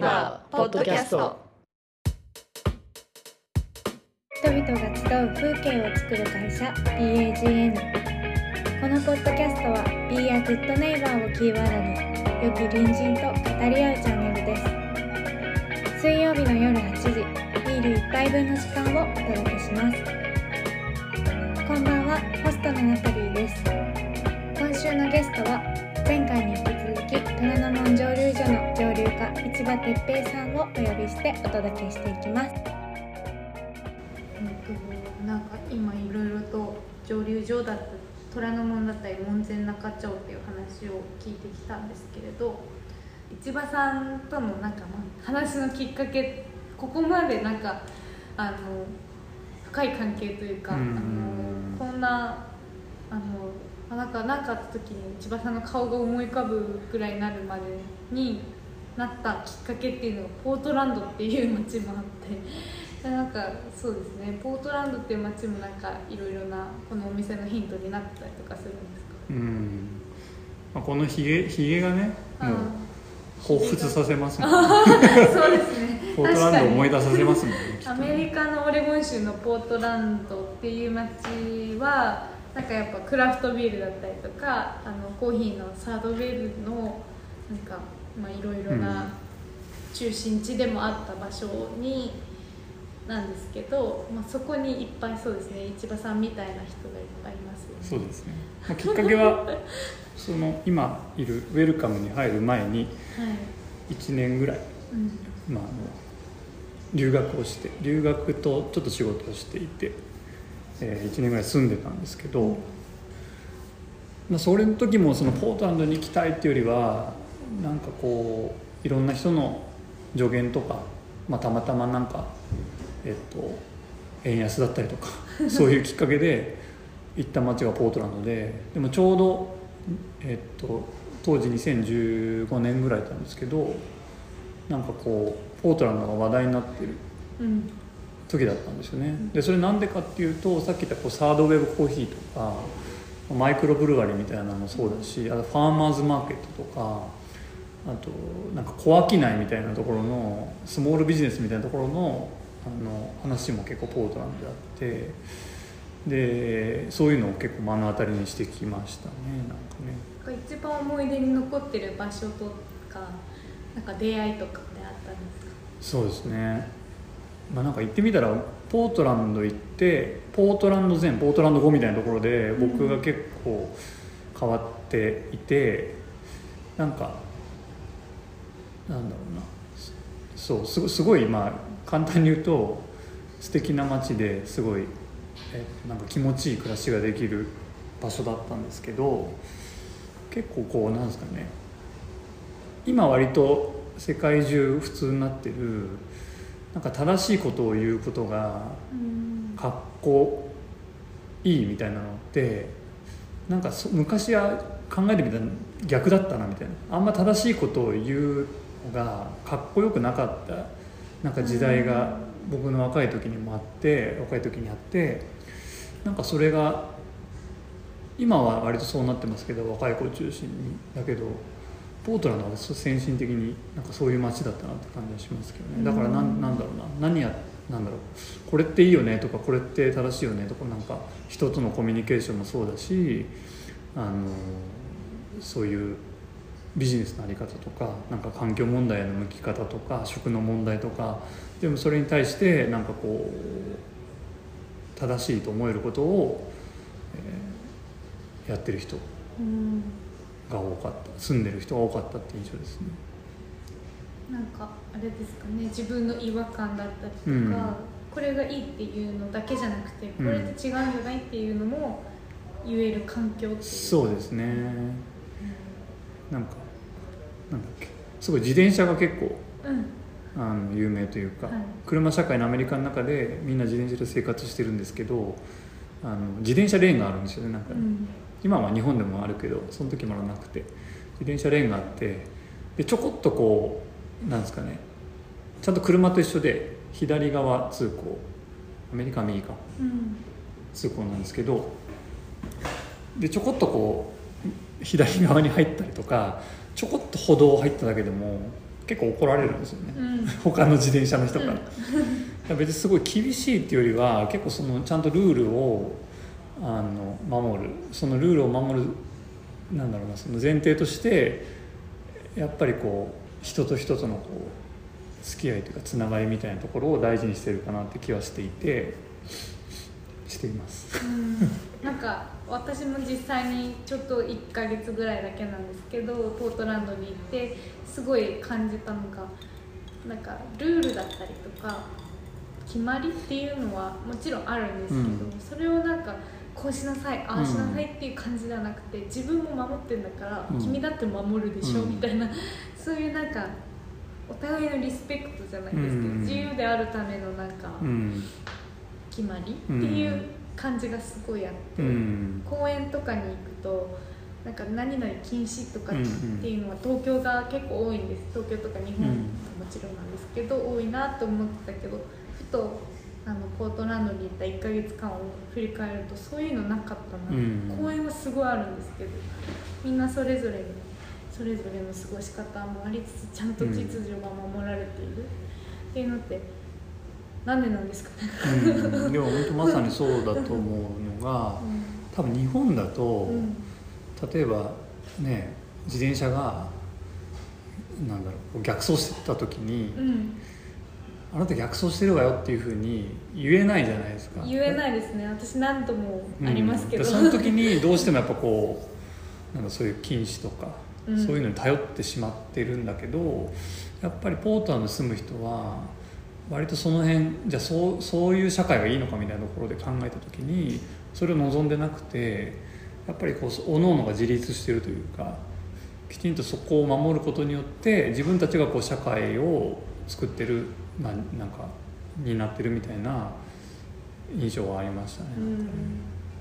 Be a Good Neighbor ポッドキャスト人々が集う風景を作る会社 BAGN このポッドキャストは Be a Good Neighbor をキーワードに良き隣人と語り合うチャンネルです。水曜日の夜8時ビール1杯分の時間をお届けします。こんばんはホストのナタリーです。今週のゲストは前回に家市場哲平さんをお呼びしてお届けしていきます。えっとなんか今いろいろと蒸留所だった虎ノ門だったり門前仲町っていう話を聞いてきたんですけれど市場さんとのなんかまあ話のきっかけここまでなんかあの深い関係というか、うんあのこんなあのあなんかなんかあった時に千葉さんの顔が思い浮かぶぐらいになるまでになったきっかけっていうのがポートランドっていう街もあってで なんかそうですね。ポートランドっていう街もなんかいろいろなこのお店のヒントになったりとかするんですか？うん、まあ、このひげひげがねもう彷彿させますもん。あー そうですね。ポートランドを思い出させますもんねアね。メリカのオレゴン州のポートランドっていう街はなんかやっぱクラフトビールだったりとかあのコーヒーのサードウェルのなんかまあいろいろな中心地でもあった場所になんですけど、まあ、そこにいっぱいそうですね市場さんみたいな人がいっぱいいますよね。そうですね、まあ、きっかけはその今いるウェルカムに入る前にはい、1年ぐらい、うん、まあ、あの留学をして留学とちょっと仕事をしていて、え1年ぐらい住んでたんですけど、まあ、それの時もそのポートランドに行きたいっていうよりはなんかこういろんな人の助言とか、まあ、たまたまなんかえっと円安だったりとか そういうきっかけで行った街がポートランドででもちょうど、えっと、当時2015年ぐらいだったんですけどなんかこうポートランドが話題になってるうん。時だったんですよね。でそれなんでかっていうとさっき言ったこうサードウェブコーヒーとかマイクロブルワリーみたいなのもそうだしあとファーマーズマーケットとかあとなんか小商いみたいなところのスモールビジネスみたいなところのあの話も結構ポートランドであってでそういうのを結構目の当たりにしてきましたねなんかね。一番思い出に残ってる場所とかなんか出会いとかってあったんですか？そうですね。まあなんか行ってみたらポートランド行ってポートランド前ポートランド後みたいなところで僕が結構変わっていて、なんかなんだろうな。そうすごすごいまあ簡単に言うと素敵な街ですごいえなんか気持ちいい暮らしができる場所だったんですけど結構こうなんですかね。今割と世界中普通になってるなんか正しいことを言うことがうん。かっこいいみたいなのってなんかそ昔は考えてみたら逆だったなみたいな。あんま正しいことを言うのがかっこよくなかった。なんか時代が僕の若い時にもあって若い時にあってなんかそれが今は割とそうなってますけど若い子を中心にだけどポートランドは先進的になんかそういう街だったなって感じがしますけどね。だからなんなんだろうな。何やなんだろう。これっていいよねとかこれって正しいよねとかなんか人とのコミュニケーションもそうだしあのそういうビジネスの在り方とかなんか環境問題への向き方とか食の問題とかでもそれに対してなんかこう正しいと思えることを、えーやってる人うん。が多かった。住んでる人が多かったっていう印象ですね。なんかあれですかね。自分の違和感だったりとか、うん。これがいいっていうのだけじゃなくてこうん。れって違うんじゃないっていうのも言える環境っていう。そうですねなんかなんだっけ。すごい自転車が結構うん。あの有名というか、はい。車社会のアメリカの中でみんな自転車で生活してるんですけどあの自転車レーンがあるんですよねなんかね、うん。今は日本でもあるけどその時まだなくて。自転車レーンがあってでちょこっとこうなんですかね。ちゃんと車と一緒で左側通行。アメリカは右かうん。通行なんですけどでちょこっとこう左側に入ったりとかちょこっと歩道入っただけでも結構怒られるんですよね、うん。他の自転車の人から、うん。別にすごい厳しいっていうよりは結構そのちゃんとルールをあの守る。そのルールを守るなんだろうなその前提としてやっぱりこう人と人とのこう付き合いというかつながりみたいなところを大事にしてるかなって気はしていてしています。うんなんか私も実際にちょっと1ヶ月ぐらいだけなんですけどポートランドに行ってすごい感じたのがなんかルールだったりとか決まりっていうのはもちろんあるんですけど、うん。それをなんかこうしなさいああしなさいっていう感じじゃなくて自分も守ってんだから、うん。君だって守るでしょ、うん。みたいなそういうなんかお互いのリスペクトじゃないですけど、うん。自由であるためのなんかうん。決まりっていう感じがすごいあって。うん。公園とかに行くとなんか何々禁止とかっていうのは東京が結構多いんです。東京とか日本もちろんなんですけど、多いなと思ってたけどふとあのポートランドに行った1ヶ月間を振り返るとそういうのなかったな、うん。公園はすごいあるんですけどみんなそれぞれにそれぞれの過ごし方もありつつちゃんと秩序が守られている、っていうのってなんでなんですかね、うん、でも本当まさにそうだと思うのが多分日本だと、うん。例えばね自転車がなんだろう逆走してた時に、うん。あなた逆走してるわよっていうふうに言えないじゃないですか。言えないですね。私何度もありますけど、うんでその時にどうしてもやっぱこうなんかそういう禁止とか、うん。そういうのに頼ってしまってるんだけどやっぱりポートランドに住む人は割とその辺じゃあそうそういう社会がいいのかみたいなところで考えた時にそれを望んでなくてやっぱりこう各々が自立してるというかきちんとそこを守ることによって自分たちがこう社会を作ってる、まあ、なんかになってるみたいな印象はありましたね。うん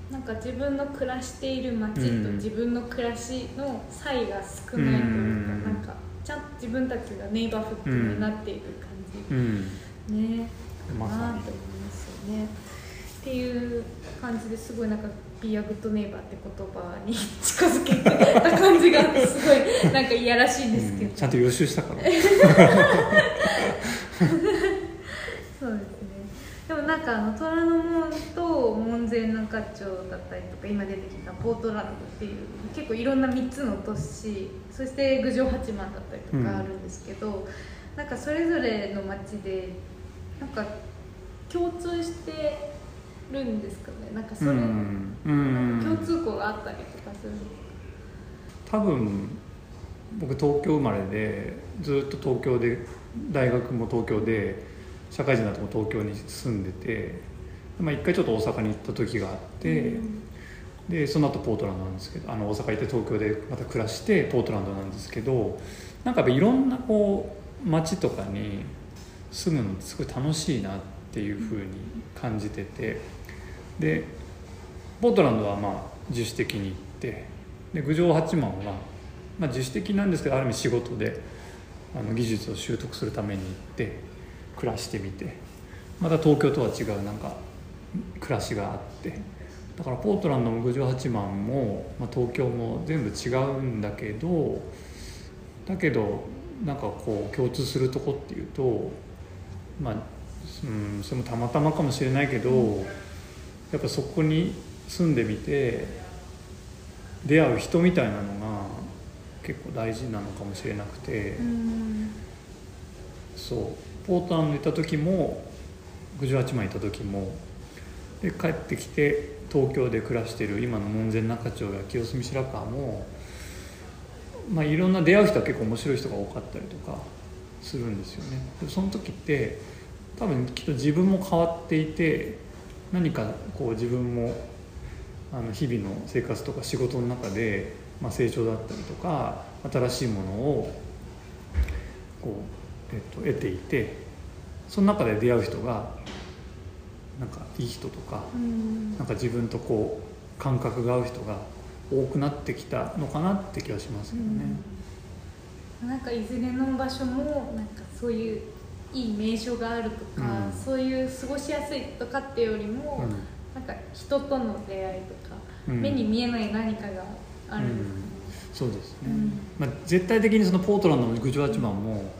なんか自分の暮らしている街とうん。自分の暮らしの差異が少ないというか、うん。なんかちゃんと自分たちがネイバーフッドになっている感うん。じ、ね。まさに。と思いますよねっていう感じですごいなんか「Be a good neighbor」って言葉に近づけてた感じがあってすごいなんかいやらしいんですけど、うんちゃんと予習したから。そうですね。でもなんかあの虎ノ門と門前仲町だったりとか今出てきたポートランドっていう結構いろんな3つの都市そして郡上八幡だったりとかあるんですけど、なんかそれぞれの町でなんか共通してるんですかね。なんかそれ、うん。うなん。か共ん通項があったりとかする多分僕東京生まれでずっと東京で大学も東京で社会人だとも東京に住んでて、まあ、一回ちょっと大阪に行った時があって、うん。でその後ポートランドなんですけどあの大阪行って東京でまた暮らしてポートランドなんですけどなんかいろんなこう街とかに住むのすごい楽しいなっていうふうに感じててでポートランドはまあ自主的に行ってで郡上八幡は、まあ、自主的なんですけどある意味仕事であの技術を習得するために行って暮らしてみてまた東京とは違うなんか暮らしがあってだからポートランドも郡上八幡も、まあ、東京も全部違うんだけどだけどなんかこう共通するとこっていうとまあ、うん、それもたまたまかもしれないけど、やっぱそこに住んでみて出会う人みたいなのが結構大事なのかもしれなくて。うん。そう。ポートランドに行った時も郡上八幡行った時もで帰ってきて東京で暮らしてる今の門前仲町や清澄白河も、まあ、いろんな出会う人は結構面白い人が多かったりとかするんですよね。でその時って多分きっと自分も変わっていて何かこう自分もあの日々の生活とか仕事の中で、まあ、成長だったりとか新しいものをこう、えっと、得ていてその中で出会う人がなんかいい人とかうん。なんか自分とこう感覚が合う人が多くなってきたのかなって気がしますけどね。なんかいずれの場所もなんかそういういい名所があるとか、うん。そういう過ごしやすいとかっていうよりも、なんか人との出会いとか、うん。目に見えない何かがある。ん。ですかね、そうですね、うん。まあ、絶対的にそのポートランドの郡上八幡も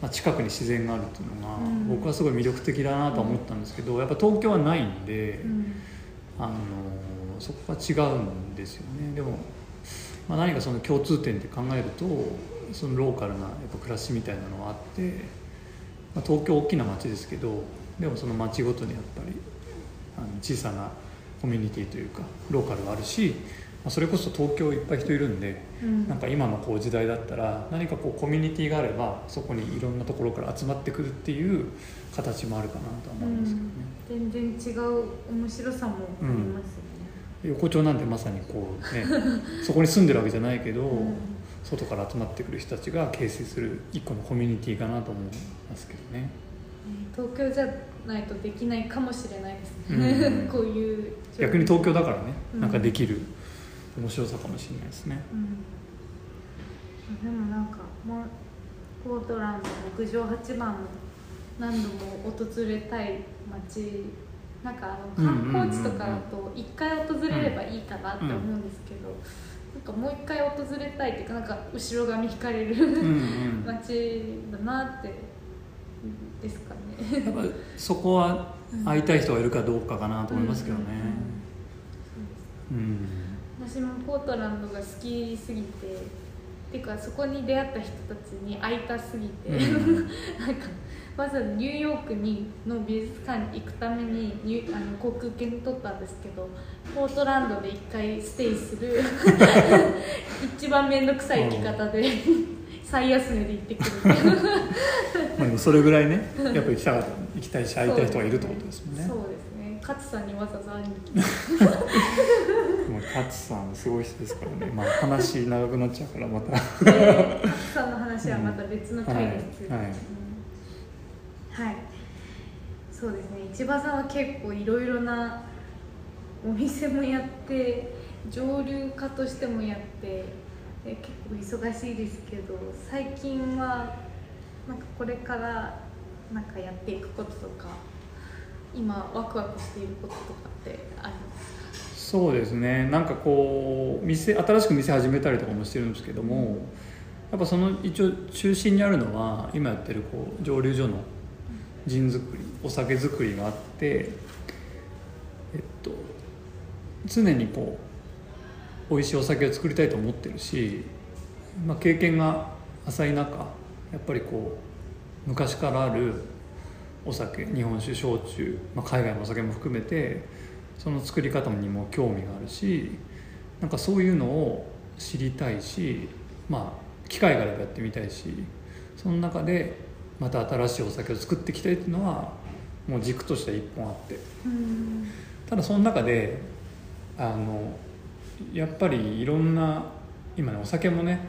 まあ、近くに自然があるっていうのが、うん。僕はすごい魅力的だなとは思ったんですけど、やっぱ東京はないんで、うん。あのそこが違うんですよね。でも、まあ、何かその共通点って考えるとそのローカルなやっぱ暮らしみたいなのはあって、まあ、東京大きな街ですけどでもその街ごとにやっぱりあの小さなコミュニティというかローカルがあるし、まあ、それこそ東京いっぱい人いるんでうん。なんか今のこう時代だったら何かこうコミュニティがあればそこにいろんなところから集まってくるっていう形もあるかなとは思うんですけどね。全然違う面白さもありますよ横丁なんてまさにこうねそこに住んでるわけじゃないけど、ね、外から集まってくる人たちが形成する一個のコミュニティかなと思いますけどね。東京じゃないとできないかもしれないですうね、んこういう逆に東京だからねうん。なんかできる面白さかもしれないですね。うん、でもなんかもうポートランド屋上八番も何度も訪れたい街なんかあの観光地とかだと一回訪れればいいかなって思うんですけど、なんかもう一回訪れたいっていうかなんか後ろ髪引かれる 街だなってですかね。やっぱそこは会いたい人がいるかどうかかなと思いますけどね。私もポートランドが好きすぎてっていうかそこに出会った人たちに会いたすぎて、うん。なんかまずニューヨークにの美術館に行くためにニュあの航空券取ったんですけどポートランドで一回ステイする。一番面倒くさい行き方で最安値で行ってくる。まあでもそれぐらいねやっぱり行きたかった行きたいし会いたい人がいるってことですもんね。そうですね。勝さんにわざわざ会いに来て。もう勝さんすごい人ですからね。まあ話長くなっちゃうからまた。で勝さんの話はまた別の回で。すけど、はいはい。うんはい。そうですね。市場さんは結構いろいろなお店もやって上流化としてもやって結構忙しいですけど最近はなんかこれからなんかやっていくこととか今ワクワクしていることとかってありますそうですね。なんかこう店新しく店始めたりとかもしてるんですけどもやっぱその一応中心にあるのは今やってるこう蒸留所のジン作りお酒作りがあってえっと常にこう美味しいお酒を作りたいと思ってるし、まあ、経験が浅い中やっぱりこう昔からあるお酒日本酒焼酎、まあ、海外のお酒も含めてその作り方にも興味があるしなんかそういうのを知りたいしまあ機会があればやってみたいしその中でまた新しいお酒を作っていきたいっていうのはもう軸としては一本あって。うん。ただその中であのやっぱりいろんな今ねお酒もね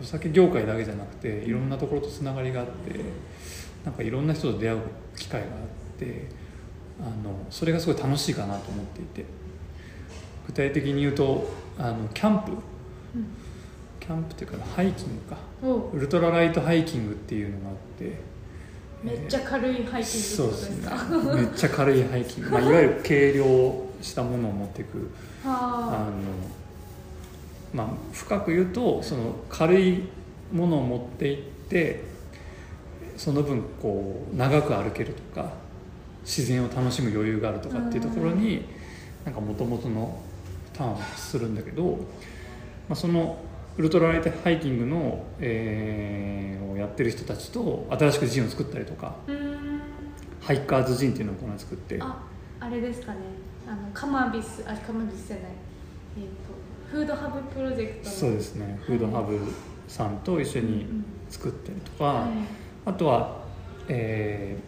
お酒業界だけじゃなくていろんなところとつながりがあってなんかいろんな人と出会う機会があってあのそれがすごい楽しいかなと思っていて。具体的に言うとあのキャンプ。うん。キャンプっていうかハイキングか。おウルトラライトハイキングっていうのがあってめっちゃ軽いハイキングってそうことですですね。かめっちゃ軽いハイキング、まあ、いわゆる軽量したものを持っていくあ。はのまあ深く言うとその軽いものを持っていってその分こう長く歩けるとか自然を楽しむ余裕があるとかっていうところになんか元々のターンをするんだけど、まあ、そのウルトラライトハイキングの、えーをやってる人たちと新しくジンを作ったりとかハイカーズジンっていうのをこの間作って。ああれですかね。あのカマビスあカマビスじゃない。えっ、とフードハブプロジェクトの。そうですね。フードハブさんと一緒にうん作ったりとか、はい。あとは、え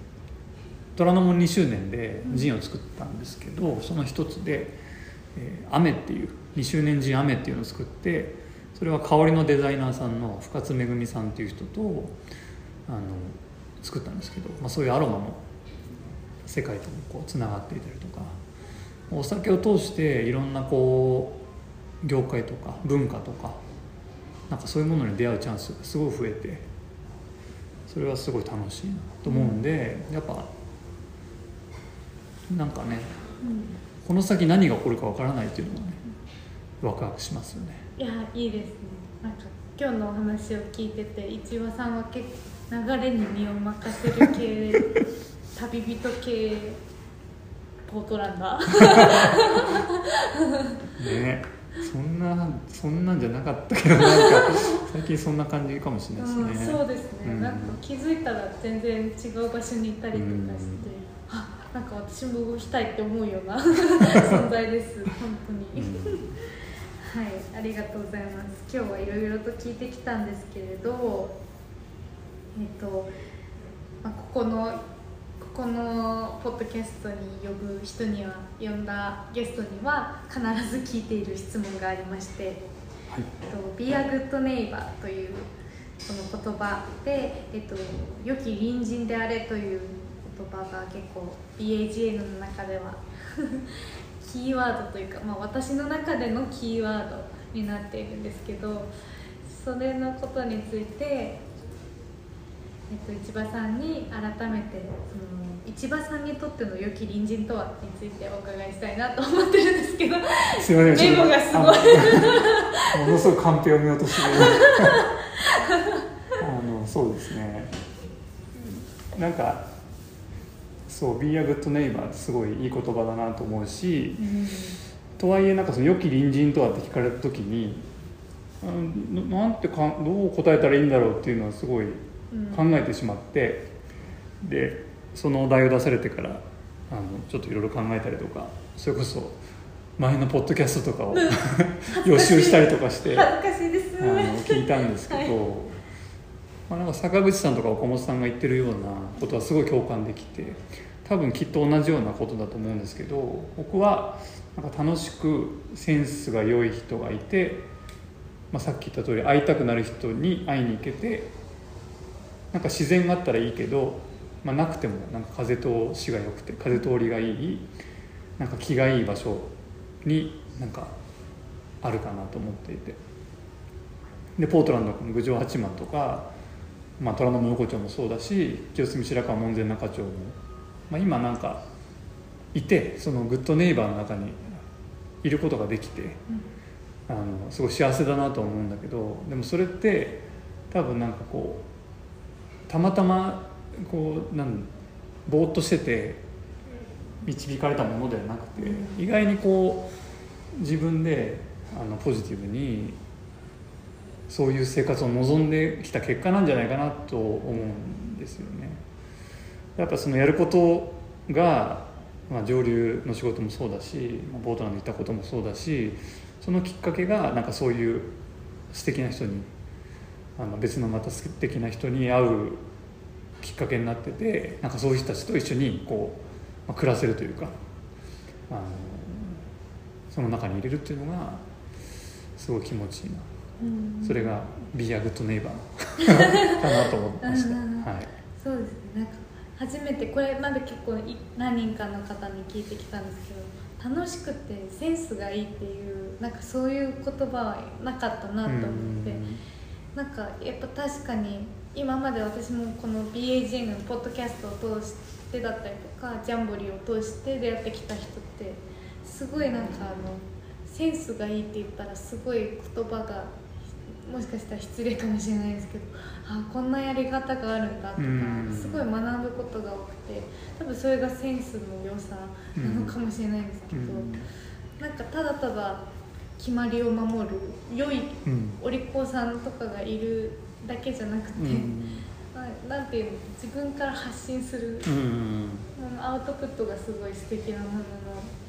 ー、虎ノ門2周年でジンを作ったんですけど、その一つで「えー、雨」っていう2周年ジン「雨」っていうのを作ってそれは香りのデザイナーさんの深津めぐみさんっていう人とあの作ったんですけど、まあ、そういうアロマの世界ともこうつながっていたりとかお酒を通していろんなこう業界とか文化とかなんかそういうものに出会うチャンスがすごい増えてそれはすごい楽しいなと思うんで、やっぱなんかねうん。この先何が起こるかわからないっていうのがねワクワクしますよねいやいいです。ねなんか今日のお話を聞いてて市場さんは結流れに身を任せる系旅人系ポートランダー。ね。そんなそんなんじゃなかったけどなんか最近そんな感じかもしれないですうん、ね、そうですね、うん。なんか気づいたら全然違う場所に行ったりとかして、うん。あなんか私も動きたいって思うような 存在です本当に、りがとうございます。今日はいろいろと聞いてきたんですけれどえっ、と、まあ、ここのここのポッドキャストに呼ぶ人には呼んだゲストには必ず聞いている質問がありましてはい。えっと Be a good neighbor というこの言葉で、えっと、良き隣人であれという言葉が結構 BAGN の中では キーワードというか、まあ、私の中でのキーワードになっているんですけどそれのことについて、えっと、市場さんに改めてその市場さんにとっての良き隣人とはについてお伺いしたいなと思ってるんですけどすいませんメモがすごい。ものすごいカンペを見落としてる。あのそうですね。なんかそう「Be a good neighbor」ってすごいいい言葉だなと思うしとはいえなんかその良き隣人とはって聞かれた時にうんななんてかんどう答えたらいいんだろうっていうのはすごい考えてしまって、でそのお題を出されてからあのちょっといろいろ考えたりとかそれこそ前のポッドキャストとかを 予習したりとかしてあ恥ずかしいです。の聞いたんですけど、はい。まあ、なんか坂口さんとか岡本さんが言ってるようなことはすごい共感できて多分きっと同じようなことだと思うんですけど僕はなんか楽しくセンスが良い人がいて、まあ、さっき言った通り会いたくなる人に会いに行けてなんか自然があったらいいけど、まあ、なくてもなんか風通しが良くて風通りがいいなんか気がいい場所になんかあるかなと思っていて。でポートランドの郡上八幡とか、まあ、虎ノ門横丁もそうだし清澄白河門前仲町も、まあ、今なんかいてそのグッドネイバーの中にいることができて、あのすごい幸せだなと思うんだけどでもそれって多分なんかこうたまたまこうなんぼーっとしてて導かれたものではなくて、意外にこう自分であのポジティブにそういう生活を望んできた結果なんじゃないかなと思うんですよね。やっぱそのやることが、まあ、上流の仕事もそうだしまあボートランド行ったこともそうだしそのきっかけがなんかそういう素敵な人にあの別のまた素敵な人に会うきっかけになっててなんかそういう人たちと一緒にこう、まあ、暮らせるというかあのその中に入れるっていうのがすごい気持ちいいな。うん。それが「ビアグッドネイバー」かなと思いました、うん。はい、そうですね。なんか初めてこれまで結構い何人かの方に聞いてきたんですけど楽しくてセンスがいいっていうなんかそういう言葉はなかったなと思って。なんかやっぱ確かに今まで私もこの BAGN のポッドキャストを通してだったりとかジャンボリーを通して出会ってきた人ってすごいなんかあのセンスがいいって言ったらすごい言葉がもしかしたら失礼かもしれないですけどあこんなやり方があるんだとかうん。すごい学ぶことが多くて多分それがセンスの良さなのかもしれないんですけど、なんかただただ決まりを守る良いうん。お利口さんとかがいるだけじゃなくて、うん。ななんていうの自分から発信する、うんうんアウトプットがすごい素敵なものの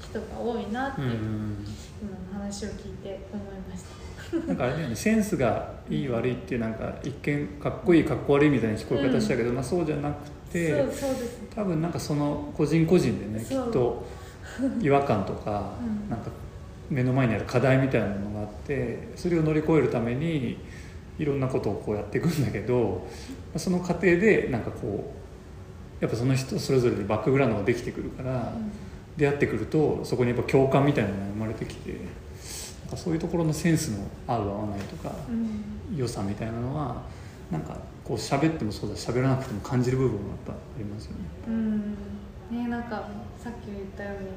人が多いなっていう、うん。今の話を聞いて思いました。なんかあれだよねセンスがいい悪いってなんか一見かっこいいかっこ悪いみたいな聞こえ方したけど、まあ、そうじゃなくてそうそうです。ね多分なんかその個人個人でねきっと違和感とか、うん。なんか目の前にある課題みたいなものがあってそれを乗り越えるためにいろんなことをこうやっていくんだけどその過程でなんかこうやっぱその人それぞれでバックグラウンドができてくるから、出会ってくるとそこにやっぱ共感みたいなのが生まれてきてそういうところのセンスの合う合わないとかうん。良さみたいなのはなんかこう喋ってもそうだし喋らなくても感じる部分もやっぱありますよね。うん。ねなんかさっき言ったように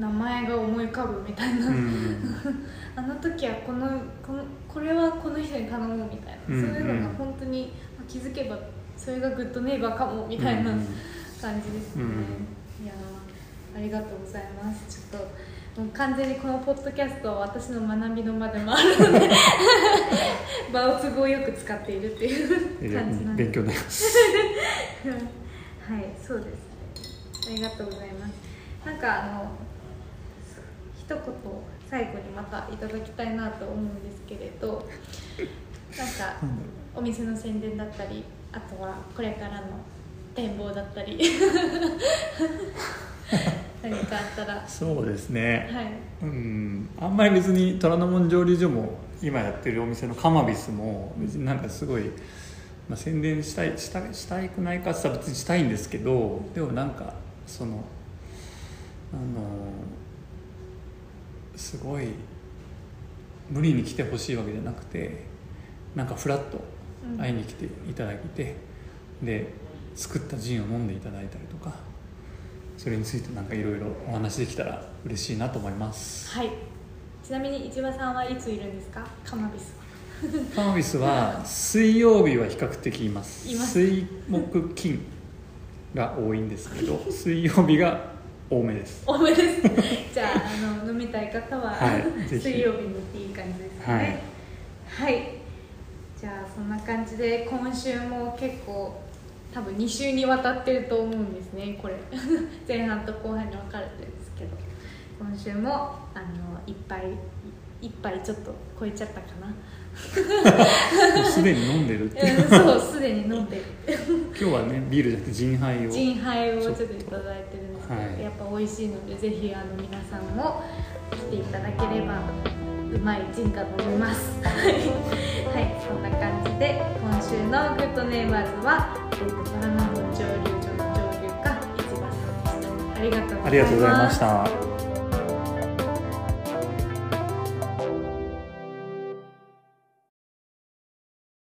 名前が思い浮かぶみたいな、うん。あの時はこのこのこれはこの人に頼むみたいな、うん。そういうのが本当にまあ気づけばそれがグッドネイバーかもみたいなうん。感じですね、うん。いやーありがとうございます。ちょっともう完全にこのポッドキャストは私の学びの場でもあるので 場を都合よく使っているっていう感じなんで勉強になります。はいそうです。ねありがとうございます。なんかあの一言最後にまたいただきたいなと思うんですけれどなんかお店の宣伝だったりあとはこれからの展望だったり 何かあったら。はそうですね。い。うん。あんまり別に虎ノ門蒸留所も今やってるお店のカマビスも別になんかすごい、まあ、宣伝したいしたしたくないかって別にしたいんですけどでもなんかそのあのすごい無理に来てほしいわけじゃなくてなんかフラッとうん。会いに来ていただいて、で作ったジンを飲んでいただいたりとかそれについてなんかいろいろお話できたら嬉しいなと思います。はい。ちなみに市場さんはいついるんですか？カマビスは。カマビスは水曜日は比較的います。水木金が多いんですけど 水曜日が多めです。多めです。じゃああの飲みたい方は、はい水曜日に行っていい感じですね。はい、じゃあそんな感じで今週も結構多分2週にわたってると思うんですね。これ。前半と後半に分かれてるんですけど。今週もあのいっぱいいっぱいちょっと超えちゃったかな。すでに飲んでるって。そうすでに飲んでる。今日はねビールじゃなくてジンハイをジンハイをちょっと。いただいてるんですけど、はい。やっぱ美味しいのでぜひあの皆さんも来ていただければうまいジンが飲めます。はい、はい、そんな感じで今週の GOOD NEIGHBORS は、えー、と虎ノ門蒸留所の蒸留家一場さんでした。ありがとうありがとうございました。